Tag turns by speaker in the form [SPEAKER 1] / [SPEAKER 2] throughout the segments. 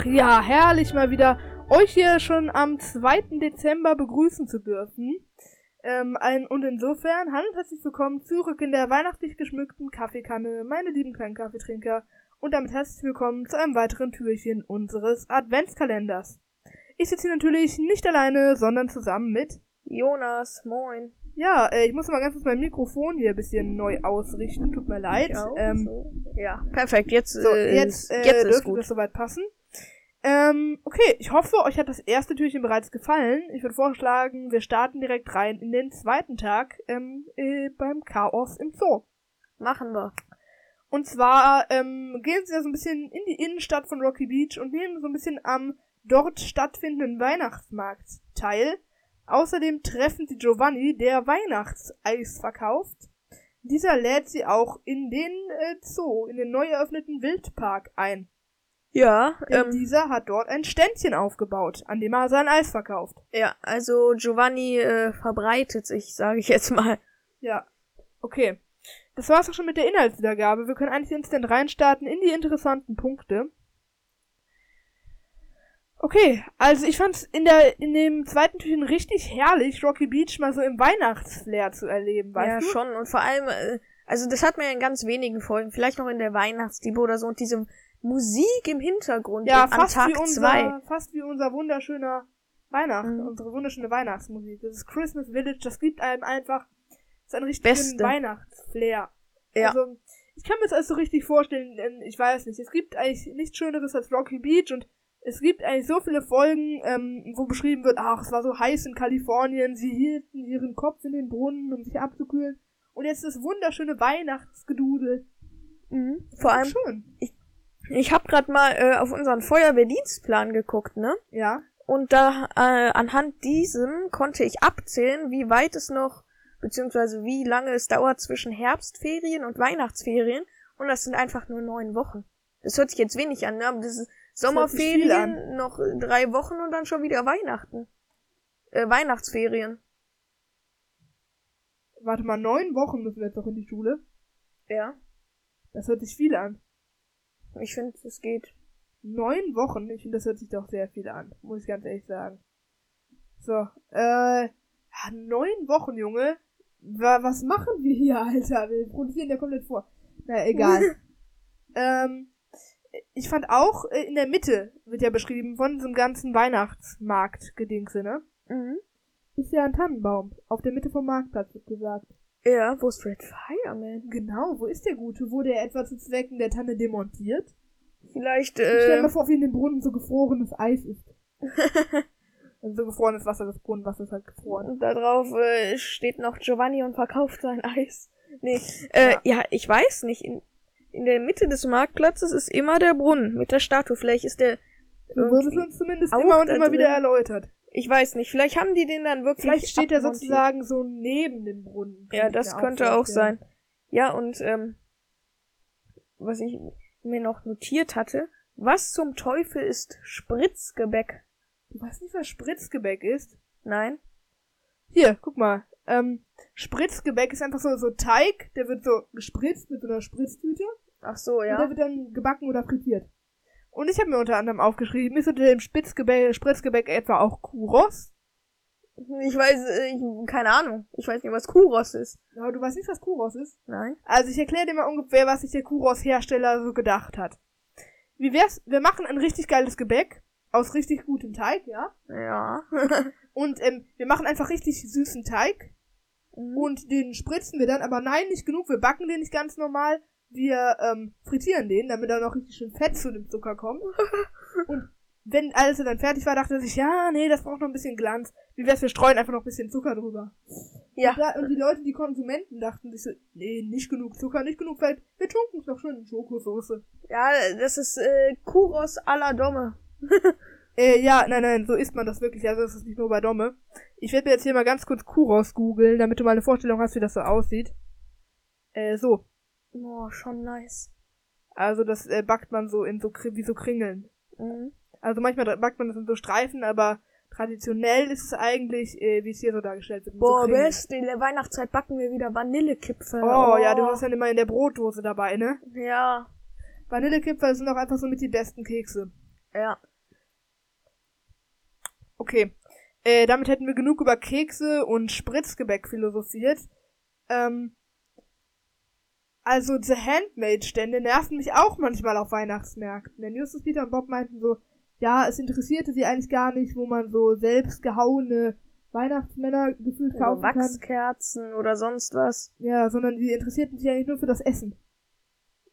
[SPEAKER 1] Ach ja, herrlich mal wieder euch hier schon am 2. Dezember begrüßen zu dürfen. Ähm, ein, und insofern, hallo und herzlich willkommen zurück in der weihnachtlich geschmückten Kaffeekanne, meine lieben kleinen Kaffeetrinker. Und damit herzlich willkommen zu einem weiteren Türchen unseres Adventskalenders. Ich sitze hier natürlich nicht alleine, sondern zusammen mit
[SPEAKER 2] Jonas, moin.
[SPEAKER 1] Ja, äh, ich muss mal ganz kurz mein Mikrofon hier ein bisschen neu ausrichten. Tut mir leid.
[SPEAKER 2] Ja,
[SPEAKER 1] ähm,
[SPEAKER 2] so. ja perfekt. Jetzt,
[SPEAKER 1] so,
[SPEAKER 2] äh,
[SPEAKER 1] jetzt, äh,
[SPEAKER 2] jetzt ist
[SPEAKER 1] dürfte
[SPEAKER 2] gut.
[SPEAKER 1] das soweit passen. Ähm, okay, ich hoffe, euch hat das erste Türchen bereits gefallen. Ich würde vorschlagen, wir starten direkt rein in den zweiten Tag ähm, äh, beim Chaos im Zoo.
[SPEAKER 2] Machen wir.
[SPEAKER 1] Und zwar ähm, gehen sie ja so ein bisschen in die Innenstadt von Rocky Beach und nehmen so ein bisschen am dort stattfindenden Weihnachtsmarkt teil. Außerdem treffen sie Giovanni, der Weihnachtseis verkauft. Dieser lädt sie auch in den äh, Zoo, in den neu eröffneten Wildpark ein.
[SPEAKER 2] Ja,
[SPEAKER 1] Denn
[SPEAKER 2] ähm,
[SPEAKER 1] dieser hat dort ein Ständchen aufgebaut, an dem er sein Eis verkauft.
[SPEAKER 2] ja, also Giovanni äh, verbreitet sich, sage ich jetzt mal.
[SPEAKER 1] Ja. Okay. Das war's auch schon mit der Inhaltswiedergabe. Wir können eigentlich instant reinstarten in die interessanten Punkte. Okay, also ich fand's in der in dem zweiten Türchen richtig herrlich, Rocky Beach mal so im Weihnachtsflair zu erleben, weißt
[SPEAKER 2] ja,
[SPEAKER 1] du?
[SPEAKER 2] schon. Und vor allem, äh, also das hat man ja in ganz wenigen Folgen, vielleicht noch in der Weihnachtsliebe oder so und diese Musik im Hintergrund
[SPEAKER 1] Ja, fast
[SPEAKER 2] Tag
[SPEAKER 1] wie unser
[SPEAKER 2] zwei.
[SPEAKER 1] fast wie unser wunderschöner Weihnachten,
[SPEAKER 2] Mhm.
[SPEAKER 1] unsere wunderschöne Weihnachtsmusik. Das ist Christmas Village, das gibt einem einfach ist ein richtig
[SPEAKER 2] Beste.
[SPEAKER 1] Weihnachtsflair.
[SPEAKER 2] Ja.
[SPEAKER 1] Also, ich kann mir das alles so richtig vorstellen, denn ich weiß nicht, es gibt eigentlich nichts Schöneres als Rocky Beach und es gibt eigentlich so viele Folgen, ähm, wo beschrieben wird, ach, es war so heiß in Kalifornien, sie hielten ihren Kopf in den Brunnen, um sich abzukühlen. Und jetzt das wunderschöne Weihnachtsgedudel.
[SPEAKER 2] Mhm. Vor allem,
[SPEAKER 1] schön.
[SPEAKER 2] ich habe gerade mal äh, auf unseren Feuerwehrdienstplan geguckt, ne?
[SPEAKER 1] Ja.
[SPEAKER 2] Und da äh, anhand diesem konnte ich abzählen, wie weit es noch, beziehungsweise wie lange es dauert zwischen Herbstferien und Weihnachtsferien. Und das sind einfach nur neun Wochen. Das hört sich jetzt wenig an, ne? Aber das ist Sommerferien, noch drei Wochen und dann schon wieder Weihnachten. Äh, Weihnachtsferien.
[SPEAKER 1] Warte mal, neun Wochen müssen wir jetzt noch in die Schule.
[SPEAKER 2] Ja.
[SPEAKER 1] Das hört sich viel an.
[SPEAKER 2] Ich finde, es geht.
[SPEAKER 1] Neun Wochen? Ich finde, das hört sich doch sehr viel an. Muss ich ganz ehrlich sagen. So, äh, neun Wochen, Junge. Wa was machen wir hier, Alter? Wir produzieren ja komplett vor. Na, egal. ähm, ich fand auch, äh, in der Mitte wird ja beschrieben von diesem ganzen Weihnachtsmarkt-Gedingse, ne?
[SPEAKER 2] Mhm.
[SPEAKER 1] Ist ja ein Tannenbaum. Auf der Mitte vom Marktplatz wird gesagt.
[SPEAKER 2] Ja, wo ist Red Fireman?
[SPEAKER 1] Genau, wo ist der Gute? Wurde er etwa zu Zwecken der Tanne demontiert?
[SPEAKER 2] Vielleicht,
[SPEAKER 1] Ich stell
[SPEAKER 2] äh,
[SPEAKER 1] mir vor, wie in dem Brunnen so gefrorenes Eis ist. also so gefrorenes Wasser, das Brunnenwasser ist halt gefroren.
[SPEAKER 2] Und da drauf äh, steht noch Giovanni und verkauft sein Eis. Nee, äh, ja, ich weiß nicht. In, in der Mitte des Marktplatzes ist immer der Brunnen mit der Statue. Vielleicht ist der.
[SPEAKER 1] Wurde uns zumindest immer und immer wieder erläutert.
[SPEAKER 2] Ich weiß nicht. Vielleicht haben die den dann wirklich.
[SPEAKER 1] Vielleicht steht er sozusagen so neben dem Brunnen.
[SPEAKER 2] Ja, das könnte auch sein. Ja, und ähm, was ich mir noch notiert hatte, was zum Teufel ist Spritzgebäck?
[SPEAKER 1] Du weißt nicht, was Spritzgebäck ist?
[SPEAKER 2] Nein?
[SPEAKER 1] Hier, guck mal. Ähm, Spritzgebäck ist einfach so, so Teig, der wird so gespritzt mit so einer Spritztüte.
[SPEAKER 2] Ach so,
[SPEAKER 1] Und der
[SPEAKER 2] ja.
[SPEAKER 1] wird dann gebacken oder frittiert. Und ich habe mir unter anderem aufgeschrieben, ist unter dem Spitzgebäck, Spritzgebäck etwa auch Kuros?
[SPEAKER 2] Ich weiß, äh, ich, keine Ahnung. Ich weiß nicht, was Kuros ist.
[SPEAKER 1] Aber du weißt nicht, was Kuros ist?
[SPEAKER 2] Nein?
[SPEAKER 1] Also ich erkläre dir mal ungefähr, was sich der Kuros-Hersteller so gedacht hat. Wie wär's, wir machen ein richtig geiles Gebäck aus richtig gutem Teig, ja?
[SPEAKER 2] Ja.
[SPEAKER 1] Und ähm, wir machen einfach richtig süßen Teig
[SPEAKER 2] Mhm.
[SPEAKER 1] und den spritzen wir dann, aber nein, nicht genug, wir backen den nicht ganz normal. Wir ähm, frittieren den, damit da noch richtig schön Fett zu dem Zucker kommt. Und wenn alles dann fertig war, dachte er sich, ja, nee, das braucht noch ein bisschen Glanz. Wie wär's, wir streuen einfach noch ein bisschen Zucker drüber.
[SPEAKER 2] ja.
[SPEAKER 1] Und, da, und die Leute, die Konsumenten, dachten sich so, nee, nicht genug Zucker, nicht genug Fett. Wir tunken es noch schön in Schokosoße.
[SPEAKER 2] Ja, das ist äh, Kuros à la Domme.
[SPEAKER 1] Äh, ja, nein, nein, so isst man das wirklich. Also das ist nicht nur bei Domme. Ich werde mir jetzt hier mal ganz kurz Kuros googeln, damit du mal eine Vorstellung hast, wie das so aussieht. Äh, so.
[SPEAKER 2] Oh, schon nice.
[SPEAKER 1] Also das äh, backt man so in so wie so Kringeln.
[SPEAKER 2] Mhm.
[SPEAKER 1] Also manchmal backt man das in so Streifen, aber traditionell ist es eigentlich, äh, wie es hier so dargestellt wird. so
[SPEAKER 2] Boah,
[SPEAKER 1] Kringeln.
[SPEAKER 2] best, in der Weihnachtszeit backen wir wieder Vanillekipferl.
[SPEAKER 1] Oh, ja, du hast dann immer in der Brotdose dabei, ne?
[SPEAKER 2] Ja,
[SPEAKER 1] Vanillekipferl sind auch einfach so mit die besten Kekse.
[SPEAKER 2] ja.
[SPEAKER 1] Okay. Äh, damit hätten wir genug über Kekse und Spritzgebäck philosophiert. Ähm, also The Handmade-Stände nerven mich auch manchmal auf Weihnachtsmärkten. Denn Justus, Peter und Bob meinten so, ja, es interessierte sie eigentlich gar nicht, wo man so selbst gehauene Weihnachtsmänner gefühlt
[SPEAKER 2] Also
[SPEAKER 1] kaufen kann.
[SPEAKER 2] Wachskerzen oder sonst was.
[SPEAKER 1] Ja, sondern die interessierten sich eigentlich nur für das Essen.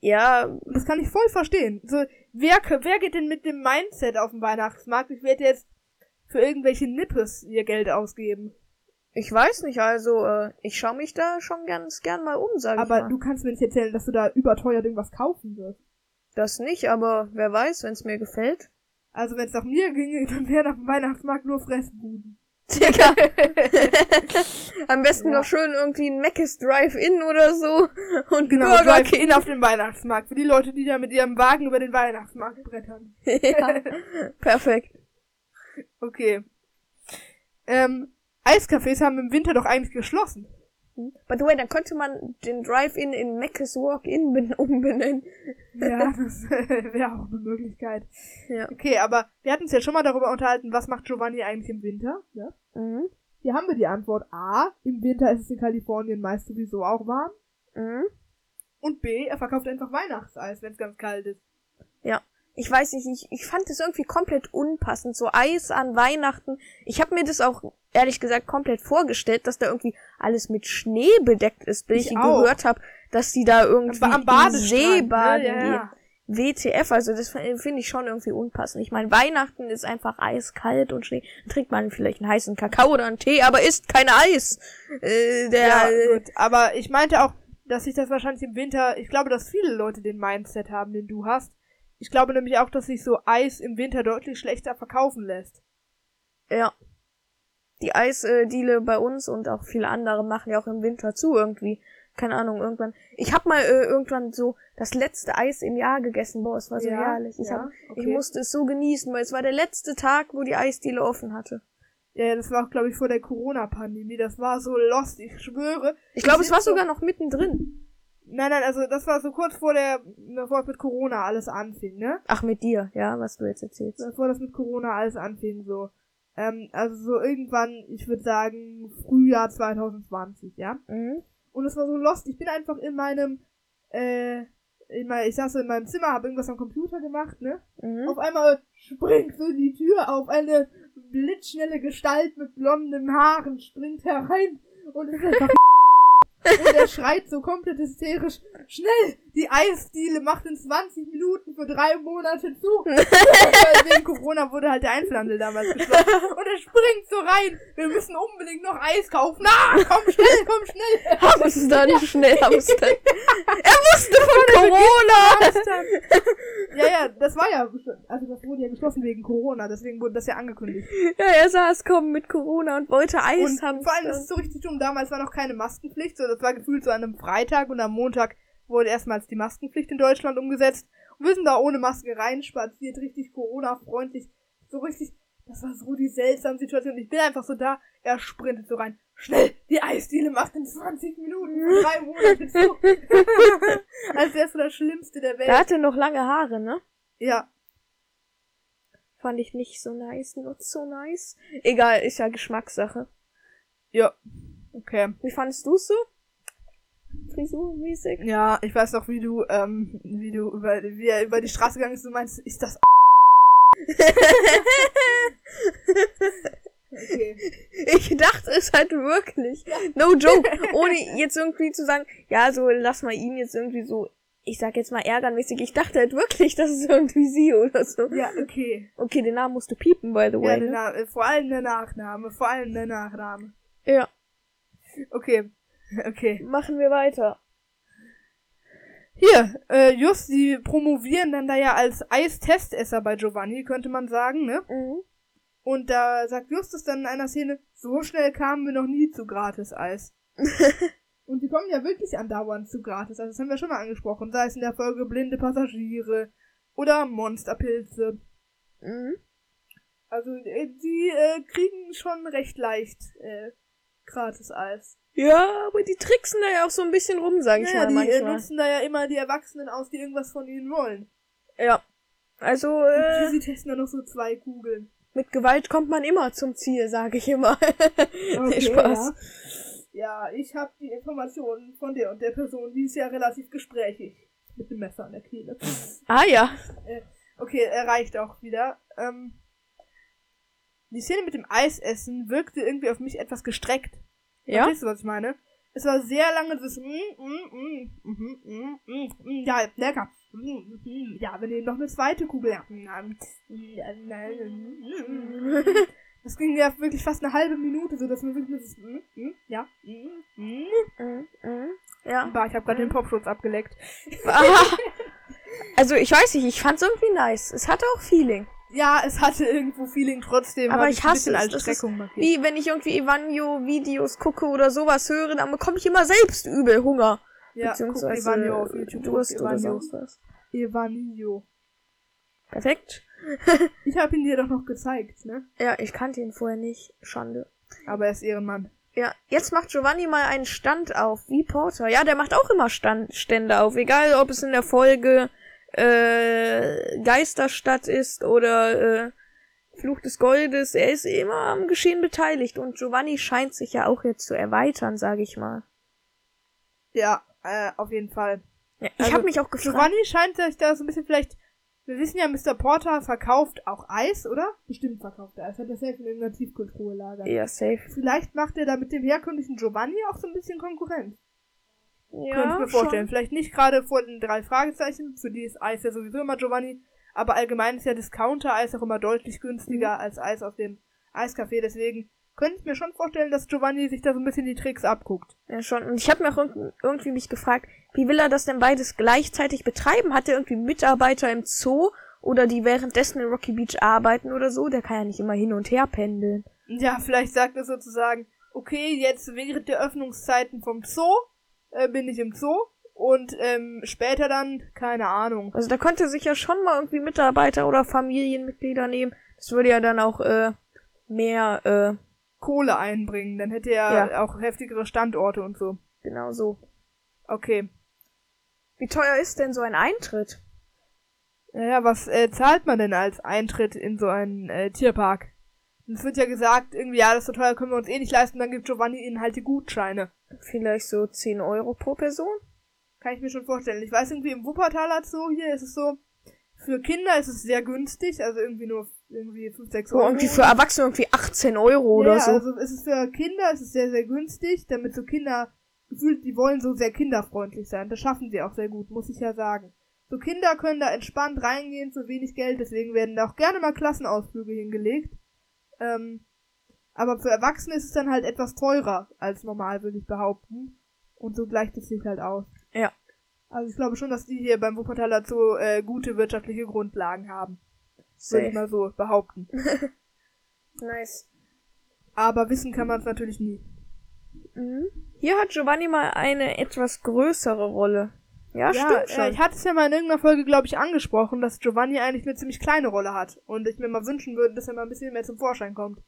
[SPEAKER 2] Ja,
[SPEAKER 1] Und das kann ich voll verstehen. So, wer, wer geht denn mit dem Mindset auf den Weihnachtsmarkt? Ich werde jetzt für irgendwelche Nippes ihr Geld ausgeben.
[SPEAKER 2] Ich weiß nicht, also äh, ich schaue mich da schon ganz gern mal um, sag ich
[SPEAKER 1] Aber
[SPEAKER 2] mal.
[SPEAKER 1] du kannst mir nicht erzählen, dass du da überteuert irgendwas kaufen wirst.
[SPEAKER 2] Das nicht, aber wer weiß, wenn es mir gefällt.
[SPEAKER 1] Also wenn es nach mir ginge, dann wären auf dem Weihnachtsmarkt nur Fressbuden.
[SPEAKER 2] Digga. Am besten
[SPEAKER 1] Ja.
[SPEAKER 2] noch schön irgendwie ein Mc's Drive-In oder so. Und
[SPEAKER 1] Genau,
[SPEAKER 2] Burger
[SPEAKER 1] Drive-In auf dem Weihnachtsmarkt. Für die Leute, die da mit ihrem Wagen über den Weihnachtsmarkt brettern.
[SPEAKER 2] ja, perfekt.
[SPEAKER 1] Okay. Ähm, Eiscafés haben im Winter doch eigentlich geschlossen.
[SPEAKER 2] By the way, dann könnte man den Drive-In in Mc's Walk-In ben- umbenennen.
[SPEAKER 1] Ja, das wäre auch eine Möglichkeit.
[SPEAKER 2] Ja.
[SPEAKER 1] Okay, aber wir hatten uns ja schon mal darüber unterhalten, was macht Giovanni eigentlich im Winter? Ja?
[SPEAKER 2] Mhm.
[SPEAKER 1] Hier haben wir die Antwort A. Im Winter ist es in Kalifornien meist sowieso auch warm.
[SPEAKER 2] Mhm.
[SPEAKER 1] Und B. Er verkauft einfach Weihnachtseis, wenn es ganz kalt ist.
[SPEAKER 2] Ich weiß nicht, ich, ich fand das irgendwie komplett unpassend. So Eis an Weihnachten. Ich habe mir das auch ehrlich gesagt komplett vorgestellt, dass da irgendwie alles mit Schnee bedeckt ist, bis
[SPEAKER 1] Ich
[SPEAKER 2] ich, gehört habe, dass die da irgendwie
[SPEAKER 1] Am
[SPEAKER 2] im
[SPEAKER 1] Badestrand,
[SPEAKER 2] See
[SPEAKER 1] ne?
[SPEAKER 2] baden
[SPEAKER 1] Ja, ja.
[SPEAKER 2] WTF, also das finde ich schon irgendwie unpassend. Ich meine, Weihnachten ist einfach eiskalt und Schnee. Dann trinkt man vielleicht einen heißen Kakao oder einen Tee, aber isst kein Eis. Äh, der,
[SPEAKER 1] Ja, gut. Aber ich meinte auch, dass sich das wahrscheinlich im Winter, ich glaube, dass viele Leute den Mindset haben, den du hast. Ich glaube nämlich auch, dass sich so Eis im Winter deutlich schlechter verkaufen lässt.
[SPEAKER 2] Ja. Die Eisdiele bei uns und auch viele andere machen ja auch im Winter zu irgendwie. Keine Ahnung, irgendwann. Ich hab mal äh, irgendwann so das letzte Eis im Jahr gegessen. Boah, es war so
[SPEAKER 1] Ja,
[SPEAKER 2] herrlich. Ich,
[SPEAKER 1] ja,
[SPEAKER 2] hab, ich
[SPEAKER 1] okay.
[SPEAKER 2] musste es so genießen, weil es war der letzte Tag, wo die Eisdiele offen hatte.
[SPEAKER 1] Ja, das war auch, glaube ich, vor der Corona-Pandemie. Das war so lost, ich schwöre.
[SPEAKER 2] Ich glaube, es war sogar noch mittendrin.
[SPEAKER 1] Nein, nein, also das war so kurz vor der, bevor es mit Corona alles anfing, ne?
[SPEAKER 2] Ach, mit dir, ja, was du jetzt erzählst.
[SPEAKER 1] Bevor das mit Corona alles anfing, so. Ähm, also so irgendwann, ich würde sagen, Frühjahr 2020, ja?
[SPEAKER 2] Mhm.
[SPEAKER 1] Und es war so lost. Ich bin einfach in meinem, äh, in mein, ich saß in meinem Zimmer, habe irgendwas am Computer gemacht, ne?
[SPEAKER 2] Mhm.
[SPEAKER 1] Auf einmal springt so die Tür auf, eine blitzschnelle Gestalt mit blonden Haaren springt herein und ist einfach und er schreit so komplett hysterisch, schnell, die Eisdiele macht in 20 Minuten für drei Monate zu. Weil wegen Corona wurde halt der Einzelhandel damals geschlossen. Und er springt so rein, wir müssen unbedingt noch Eis kaufen. Na, komm schnell, komm schnell.
[SPEAKER 2] Hamster dann, schnell Hamster. er wusste von Corona!
[SPEAKER 1] Ja, ja, das war ja, also das wurde ja geschlossen wegen Corona, deswegen wurde das ja angekündigt.
[SPEAKER 2] Ja, er saß kommen mit Corona und wollte Eis
[SPEAKER 1] Und
[SPEAKER 2] haben.
[SPEAKER 1] vor allem, das ist so richtig dumm, damals war noch keine Maskenpflicht, so, das war gefühlt so an einem Freitag und am Montag wurde erstmals die Maskenpflicht in Deutschland umgesetzt. Und wir sind da ohne Maske reinspaziert, richtig Corona-freundlich, so richtig, das war so die seltsame Situation. Ich bin einfach so da, er sprintet so rein. Schnell, die Eisdiele macht in 20 Minuten drei Monate zu. Als wär's so das Schlimmste der Welt.
[SPEAKER 2] Er hatte noch lange Haare, ne?
[SPEAKER 1] ja,
[SPEAKER 2] Fand ich nicht so nice, not so nice. Egal, ist ja Geschmackssache.
[SPEAKER 1] ja. Okay.
[SPEAKER 2] Wie fandest du's so? Frisurmäßig?
[SPEAKER 1] Ja, ich weiß noch, wie du, ähm, wie du über, wie er über die Straße gegangen ist und meinst, ist das Okay.
[SPEAKER 2] Ich dachte es halt wirklich. No joke. Ohne jetzt irgendwie zu sagen, ja, so lass mal ihn jetzt irgendwie so, ich sag jetzt mal ärgernmäßig. Ich dachte halt wirklich, das ist irgendwie sie oder so.
[SPEAKER 1] Ja, okay.
[SPEAKER 2] Okay, den Namen musst du piepen, by the
[SPEAKER 1] Ja,
[SPEAKER 2] way.
[SPEAKER 1] der
[SPEAKER 2] ne?
[SPEAKER 1] Na äh, vor allem der Nachname, vor allem der Nachname.
[SPEAKER 2] ja.
[SPEAKER 1] Okay. Okay.
[SPEAKER 2] Machen wir weiter.
[SPEAKER 1] Hier, äh, just, die promovieren dann da ja als Eistestesser bei Giovanni, könnte man sagen, ne?
[SPEAKER 2] Mhm.
[SPEAKER 1] Und da sagt Justus dann in einer Szene, so schnell kamen wir noch nie zu Gratis-Eis. Und die kommen ja wirklich andauernd zu Gratis. Also das haben wir schon mal angesprochen. Sei es in der Folge blinde Passagiere oder Monsterpilze.
[SPEAKER 2] Mhm.
[SPEAKER 1] Also äh, die äh, kriegen schon recht leicht äh, Gratis-Eis.
[SPEAKER 2] Ja, aber die tricksen da ja auch so ein bisschen rum, sag ich
[SPEAKER 1] Ja,
[SPEAKER 2] mal
[SPEAKER 1] die äh,
[SPEAKER 2] manchmal.
[SPEAKER 1] nutzen da ja immer die Erwachsenen aus, die irgendwas von ihnen wollen.
[SPEAKER 2] Ja. Also, äh,
[SPEAKER 1] sie testen da noch so zwei Kugeln.
[SPEAKER 2] Mit Gewalt kommt man immer zum Ziel, sage ich immer.
[SPEAKER 1] Okay,
[SPEAKER 2] Spaß.
[SPEAKER 1] Ja, ja ich habe die Informationen von der und der Person, die ist ja relativ gesprächig. Mit dem Messer an der Kehle.
[SPEAKER 2] Ah ja.
[SPEAKER 1] Okay, er reicht auch wieder. Ähm, die Szene mit dem Eisessen wirkte irgendwie auf mich etwas gestreckt.
[SPEAKER 2] Ja?
[SPEAKER 1] Verstehst du, was ich meine? Es war sehr lange das mm, mm, mm, mm, mm, mm, mm, ja, lecker. Mm, mm, ja, wir nehmen noch eine zweite Kugel. Ja. Das ging ja wirklich fast eine halbe Minute, so dass man wirklich das mm, mm, ja, mm, mm.
[SPEAKER 2] Ja.
[SPEAKER 1] Bah, ich habe gerade den Popschutz abgeleckt.
[SPEAKER 2] Ah. Also ich weiß nicht, ich fand's irgendwie nice. Es hatte auch Feeling.
[SPEAKER 1] Ja, es hatte irgendwo Feeling trotzdem.
[SPEAKER 2] Aber ich
[SPEAKER 1] ein
[SPEAKER 2] hasse
[SPEAKER 1] bisschen
[SPEAKER 2] es.
[SPEAKER 1] als.
[SPEAKER 2] Wie wenn ich irgendwie Evanio-Videos gucke oder sowas höre, dann bekomme ich immer selbst übel Hunger.
[SPEAKER 1] Ja, guck
[SPEAKER 2] Beziehungsweise
[SPEAKER 1] Evanio auf YouTube.
[SPEAKER 2] Durst
[SPEAKER 1] guck
[SPEAKER 2] oder sonst was.
[SPEAKER 1] Evanio.
[SPEAKER 2] Perfekt.
[SPEAKER 1] Ich habe ihn dir doch noch gezeigt, ne?
[SPEAKER 2] Ja, ich kannte ihn vorher nicht. Schande.
[SPEAKER 1] Aber er ist Ehrenmann.
[SPEAKER 2] Ja, jetzt macht Giovanni mal einen Stand auf, wie Porter. Ja, der macht auch immer Stand, Stände auf, egal ob es in der Folge äh, Geisterstadt ist oder äh, Fluch des Goldes. Er ist immer am Geschehen beteiligt und Giovanni scheint sich ja auch jetzt zu erweitern, sage ich mal.
[SPEAKER 1] Ja, äh, auf jeden Fall.
[SPEAKER 2] Ja, ich
[SPEAKER 1] Also,
[SPEAKER 2] habe mich auch gefragt.
[SPEAKER 1] Giovanni scheint sich da so ein bisschen vielleicht. Wir wissen ja, Mr. Porter verkauft auch Eis, oder? Bestimmt verkauft er Eis. Hat er safe in irgendeiner Tiefkühltruhe lagern.
[SPEAKER 2] Ja, safe.
[SPEAKER 1] Vielleicht macht er da mit dem herkömmlichen Giovanni auch so ein bisschen Konkurrenz.
[SPEAKER 2] Ja,
[SPEAKER 1] Könnte ich mir
[SPEAKER 2] schon.
[SPEAKER 1] vorstellen. Vielleicht nicht gerade vor den drei Fragezeichen, für die ist Eis ja sowieso immer Giovanni, aber allgemein ist ja Discounter-Eis auch immer deutlich günstiger
[SPEAKER 2] Mhm.
[SPEAKER 1] als Eis aus dem Eiscafé. Deswegen könnte ich mir schon vorstellen, dass Giovanni sich da so ein bisschen die Tricks abguckt.
[SPEAKER 2] Ja, schon. Und ich habe mir auch irg- irgendwie mich gefragt, wie will er das denn beides gleichzeitig betreiben? Hat er irgendwie Mitarbeiter im Zoo oder die währenddessen in Rocky Beach arbeiten oder so? Der kann ja nicht immer hin und her pendeln.
[SPEAKER 1] Ja, vielleicht sagt er sozusagen, okay, jetzt während der Öffnungszeiten vom Zoo äh, bin ich im Zoo und ähm, später dann, keine Ahnung.
[SPEAKER 2] Also da könnte sich ja schon mal irgendwie Mitarbeiter oder Familienmitglieder nehmen. Das würde ja dann auch äh, mehr, äh,
[SPEAKER 1] Kohle einbringen, dann hätte er
[SPEAKER 2] Ja.
[SPEAKER 1] auch heftigere Standorte und so.
[SPEAKER 2] genau so.
[SPEAKER 1] Okay.
[SPEAKER 2] Wie teuer ist denn so ein Eintritt?
[SPEAKER 1] Naja, was äh, zahlt man denn als Eintritt in so einen äh, Tierpark? Es wird ja gesagt, irgendwie, ja, das ist so teuer, können wir uns eh nicht leisten, dann gibt Giovanni ihnen halt die Gutscheine.
[SPEAKER 2] Vielleicht so 10 Euro pro Person?
[SPEAKER 1] Kann ich mir schon vorstellen. Ich weiß irgendwie, im Wuppertaler Zoo hier ist es so, für Kinder ist es sehr günstig, also irgendwie nur irgendwie 5, 6
[SPEAKER 2] So,
[SPEAKER 1] Euro.
[SPEAKER 2] irgendwie für Erwachsene irgendwie 18 Euro oder
[SPEAKER 1] ja,
[SPEAKER 2] so.
[SPEAKER 1] also es ist für Kinder, es ist sehr, sehr günstig, damit so Kinder gefühlt, die wollen so sehr kinderfreundlich sein. Das schaffen sie auch sehr gut, muss ich ja sagen. So Kinder können da entspannt reingehen für wenig Geld, deswegen werden da auch gerne mal Klassenausflüge hingelegt. Ähm, aber für Erwachsene ist es dann halt etwas teurer als normal, würde ich behaupten. Und so gleicht es sich halt aus.
[SPEAKER 2] Ja.
[SPEAKER 1] Also ich glaube schon, dass die hier beim Wuppertaler Zoo äh, gute wirtschaftliche Grundlagen haben. Würde ich mal so behaupten.
[SPEAKER 2] Nice.
[SPEAKER 1] Aber wissen kann man es natürlich nie.
[SPEAKER 2] Mhm. Hier hat Giovanni mal eine etwas größere Rolle. Ja, stimmt schon.
[SPEAKER 1] Äh, ich hatte es ja mal in irgendeiner Folge, glaube ich, angesprochen, dass Giovanni eigentlich eine ziemlich kleine Rolle hat. Und ich mir mal wünschen würde, dass er mal ein bisschen mehr zum Vorschein kommt.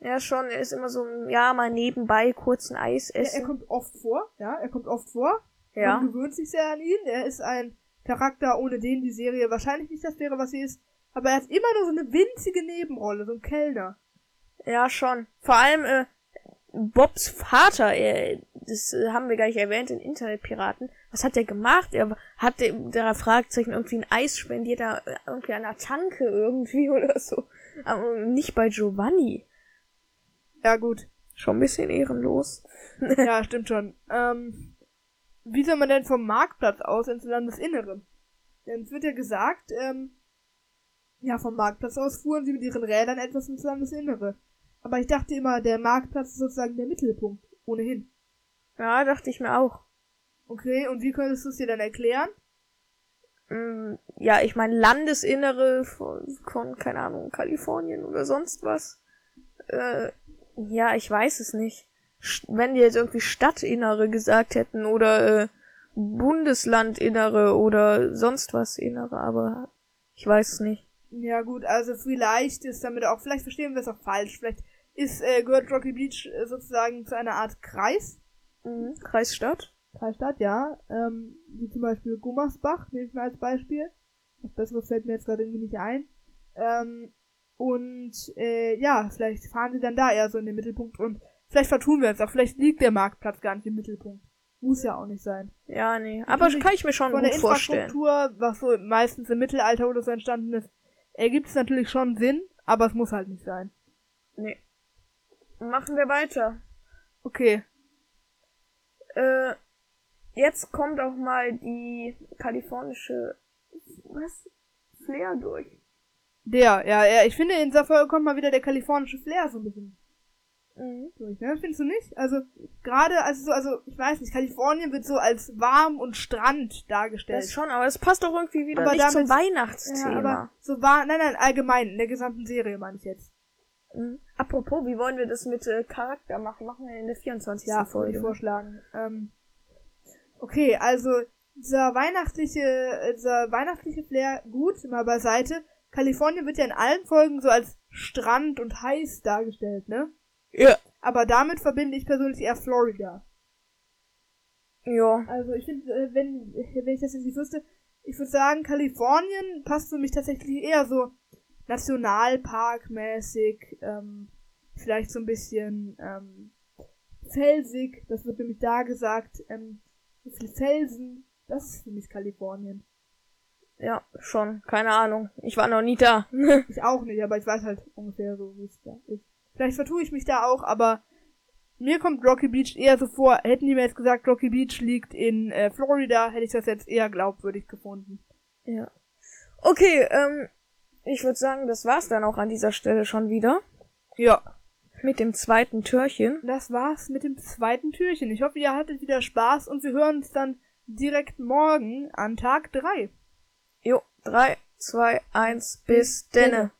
[SPEAKER 2] ja, schon. Er ist immer so, ja, mal nebenbei kurz ein Eis
[SPEAKER 1] Ja, er
[SPEAKER 2] essen.
[SPEAKER 1] kommt oft vor, ja, er kommt oft vor.
[SPEAKER 2] Ja.
[SPEAKER 1] Man gewöhnt sich sehr an ihn. Er ist ein Charakter, ohne den die Serie wahrscheinlich nicht das wäre, was sie ist. Aber er hat immer nur so eine winzige Nebenrolle, so ein Kellner.
[SPEAKER 2] Ja, schon. Vor allem, äh, Bobs Vater, äh, das äh, haben wir gar nicht erwähnt in Internetpiraten. Was hat der gemacht? Er hat dem der Fragezeichen irgendwie ein Eis spendiert, da äh, irgendwie an der Tanke irgendwie oder so. Aber nicht bei Giovanni.
[SPEAKER 1] Ja, gut.
[SPEAKER 2] Schon ein bisschen ehrenlos.
[SPEAKER 1] ja, stimmt schon. Ähm, wie soll man denn vom Marktplatz aus ins Landesinnere? Denn es wird ja gesagt, ähm, ja, vom Marktplatz aus fuhren sie mit ihren Rädern etwas ins Landesinnere. Aber ich dachte immer, der Marktplatz ist sozusagen der Mittelpunkt. Ohnehin.
[SPEAKER 2] Ja, dachte ich mir auch.
[SPEAKER 1] Okay, und wie könntest du es dir dann erklären?
[SPEAKER 2] Mm, Ja, ich meine Landesinnere von, von, keine Ahnung, Kalifornien oder sonst was. Äh, ja, ich weiß es nicht. Wenn die jetzt irgendwie Stadtinnere gesagt hätten oder äh, Bundeslandinnere oder sonst was Innere, aber ich weiß es nicht.
[SPEAKER 1] Ja gut, also vielleicht ist damit auch, vielleicht verstehen wir es auch falsch. Vielleicht ist, äh, gehört Rocky Beach äh, sozusagen zu einer Art Kreis.
[SPEAKER 2] Mhm. Kreisstadt?
[SPEAKER 1] Kreisstadt, ja. Ähm, wie zum Beispiel Gummersbach, nehme ich mal als Beispiel. Was Besseres fällt mir jetzt gerade irgendwie nicht ein. Ähm, Und äh, ja, vielleicht fahren sie dann da eher so in den Mittelpunkt und vielleicht vertun wir es auch. Vielleicht liegt der Marktplatz gar nicht im Mittelpunkt. Muss ja auch nicht sein.
[SPEAKER 2] Ja, nee. Aber das kann ich mir schon
[SPEAKER 1] Von
[SPEAKER 2] gut
[SPEAKER 1] der
[SPEAKER 2] vorstellen.
[SPEAKER 1] Infrastruktur, was so meistens im Mittelalter oder so entstanden ist, ergibt es natürlich schon Sinn, aber es muss halt nicht sein.
[SPEAKER 2] Nee. Machen wir weiter.
[SPEAKER 1] Okay.
[SPEAKER 2] Äh, jetzt kommt auch mal die kalifornische was? Flair durch.
[SPEAKER 1] Der, ja, ja, ich finde, in dieser Folge kommt mal wieder der kalifornische Flair so ein bisschen
[SPEAKER 2] Mhm.
[SPEAKER 1] durch, ne? Findest du nicht? Also, gerade, also so, also, ich weiß nicht, Kalifornien wird so als warm und Strand dargestellt.
[SPEAKER 2] Das schon, aber es passt doch irgendwie wieder
[SPEAKER 1] Aber
[SPEAKER 2] nicht zum
[SPEAKER 1] damit-
[SPEAKER 2] Weihnachtsthema.
[SPEAKER 1] ja, aber so war, nein, nein, allgemein, in der gesamten Serie meine ich jetzt.
[SPEAKER 2] Mhm. Apropos, wie wollen wir das mit äh, Charakter machen? Machen wir in der 24.
[SPEAKER 1] Ja,
[SPEAKER 2] Folge.
[SPEAKER 1] ich vorschlagen. Ähm, okay, also, dieser weihnachtliche, äh, dieser weihnachtliche Flair, gut, mal beiseite. Kalifornien wird ja in allen Folgen so als Strand und heiß dargestellt, ne?
[SPEAKER 2] Ja.
[SPEAKER 1] Aber damit verbinde ich persönlich eher Florida.
[SPEAKER 2] Ja.
[SPEAKER 1] Also ich finde, äh, wenn, wenn ich das jetzt nicht wüsste, ich würde sagen, Kalifornien passt für mich tatsächlich eher so Nationalparkmäßig, ähm, vielleicht so ein bisschen ähm, felsig, das wird nämlich da gesagt, ähm, so viele Felsen, das ist für mich Kalifornien.
[SPEAKER 2] Ja, schon. Keine Ahnung. Ich war noch nie da.
[SPEAKER 1] Ich auch nicht, aber ich weiß halt ungefähr so, wie es da ist. Vielleicht vertue ich mich da auch, aber mir kommt Rocky Beach eher so vor, hätten die mir jetzt gesagt, Rocky Beach liegt in äh, Florida, hätte ich das jetzt eher glaubwürdig gefunden.
[SPEAKER 2] ja. Okay, ähm, ich würde sagen, das war's dann auch an dieser Stelle schon wieder.
[SPEAKER 1] Ja.
[SPEAKER 2] Mit dem zweiten Türchen.
[SPEAKER 1] Das war's mit dem zweiten Türchen. Ich hoffe, ihr hattet wieder Spaß und wir hören uns dann direkt morgen an Tag 3.
[SPEAKER 2] Jo, drei, zwei, eins, bis denne.